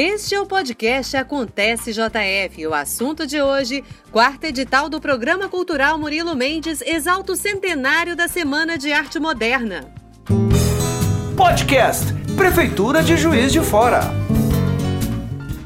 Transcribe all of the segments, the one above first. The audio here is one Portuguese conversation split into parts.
Este é o podcast Acontece JF. O assunto de hoje, quarto edital do Programa Cultural Murilo Mendes, exalta o centenário da Semana de Arte Moderna. Podcast Prefeitura de Juiz de Fora.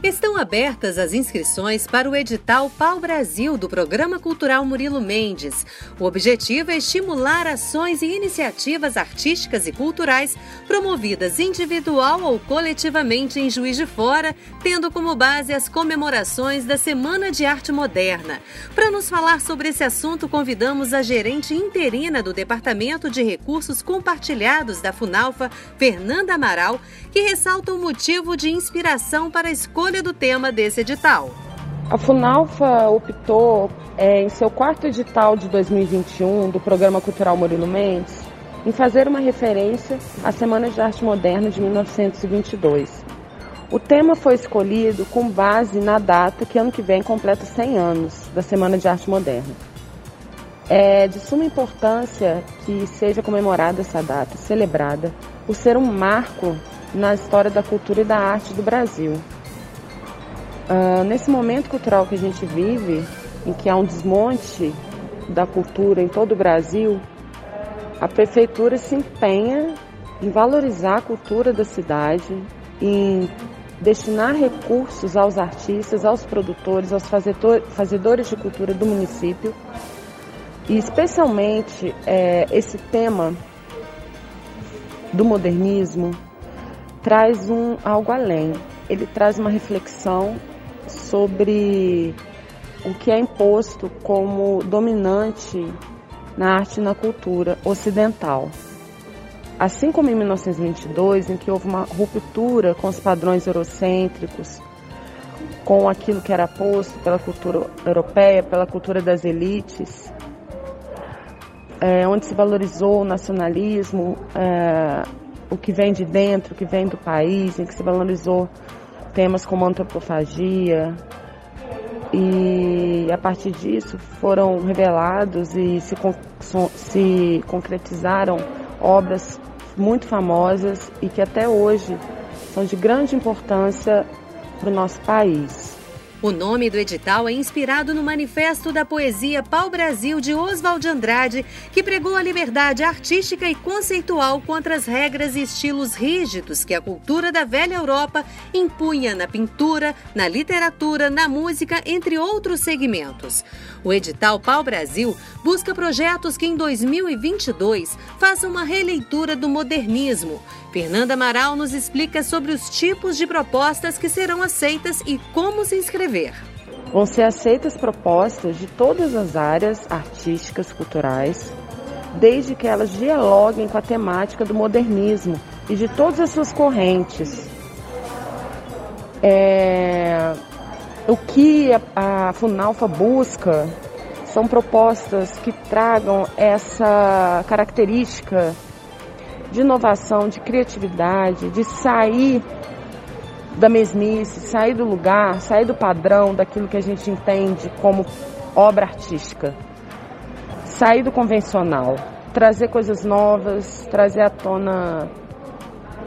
Estão abertas as inscrições para o edital Pau Brasil do Programa Cultural Murilo Mendes. O objetivo é estimular ações e iniciativas artísticas e culturais promovidas individual ou coletivamente em Juiz de Fora, tendo como base as comemorações da Semana de Arte Moderna. Para nos falar sobre esse assunto, convidamos a gerente interina do Departamento de Recursos Compartilhados da Funalfa, Fernanda Amaral, que ressalta o motivo de inspiração para a escolha escolha do tema desse edital. A Funalfa optou, é, em seu quarto edital de 2021 do Programa Cultural Murilo Mendes, em fazer uma referência à Semana de Arte Moderna de 1922. O tema foi escolhido com base na data que ano que vem completa 100 anos da Semana de Arte Moderna. É de suma importância que seja comemorada essa data, celebrada, por ser um marco na história da cultura e da arte do Brasil. Uh, nesse momento cultural que a gente vive, em que há um desmonte da cultura em todo o Brasil, a prefeitura se empenha em valorizar a cultura da cidade, em destinar recursos aos artistas, aos produtores, aos fazedores de cultura do município. E especialmente é, esse tema do modernismo traz um algo além. Ele traz uma reflexão sobre o que é imposto como dominante na arte e na cultura ocidental. Assim como em 1922, em que houve uma ruptura com os padrões eurocêntricos, com aquilo que era posto pela cultura europeia, pela cultura das elites, é, onde se valorizou o nacionalismo, é, o que vem de dentro, o que vem do país, em que se valorizou temas como antropofagia, e a partir disso foram revelados e se, se concretizaram obras muito famosas e que até hoje são de grande importância para o nosso país. O nome do edital é inspirado no manifesto da poesia Pau Brasil de Oswald Andrade, que pregou a liberdade artística e conceitual contra as regras e estilos rígidos que a cultura da velha Europa impunha na pintura, na literatura, na música, entre outros segmentos. O edital Pau Brasil busca projetos que em 2022 façam uma releitura do modernismo. Fernanda Amaral nos explica sobre os tipos de propostas que serão aceitas e como se inscrever. Vão ser aceitas propostas de todas as áreas artísticas, culturais, desde que elas dialoguem com a temática do modernismo e de todas as suas correntes. É... O que a, a Funalfa busca são propostas que tragam essa característica de inovação, de criatividade, de sair da mesmice, sair do lugar, sair do padrão daquilo que a gente entende como obra artística. Sair do convencional, trazer coisas novas, trazer à tona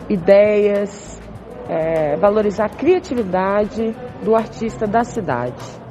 ideias, é, valorizar a criatividade do artista da cidade.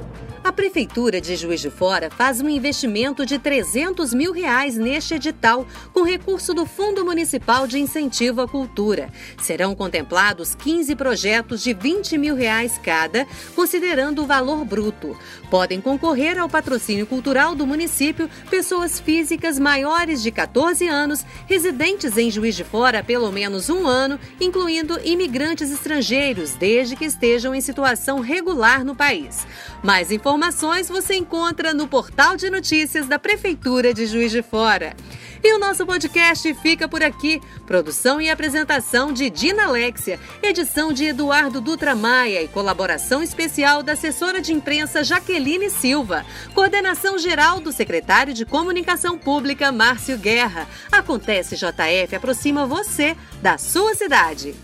A Prefeitura de Juiz de Fora faz um investimento de 300 mil reais neste edital, com recurso do Fundo Municipal de Incentivo à Cultura. Serão contemplados 15 projetos de 20 mil reais cada, considerando o valor bruto. Podem concorrer ao patrocínio cultural do município pessoas físicas maiores de 14 anos, residentes em Juiz de Fora há pelo menos um ano, incluindo imigrantes estrangeiros, desde que estejam em situação regular no país. Mais informações informações você encontra no portal de notícias da Prefeitura de Juiz de Fora. E o nosso podcast fica por aqui. Produção e apresentação de Dina Alexia, edição de Eduardo Dutra Maia e colaboração especial da assessora de imprensa Jaqueline Silva. Coordenação geral do secretário de Comunicação Pública Márcio Guerra. Acontece JF aproxima você da sua cidade.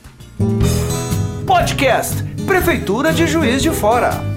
Podcast Prefeitura de Juiz de Fora.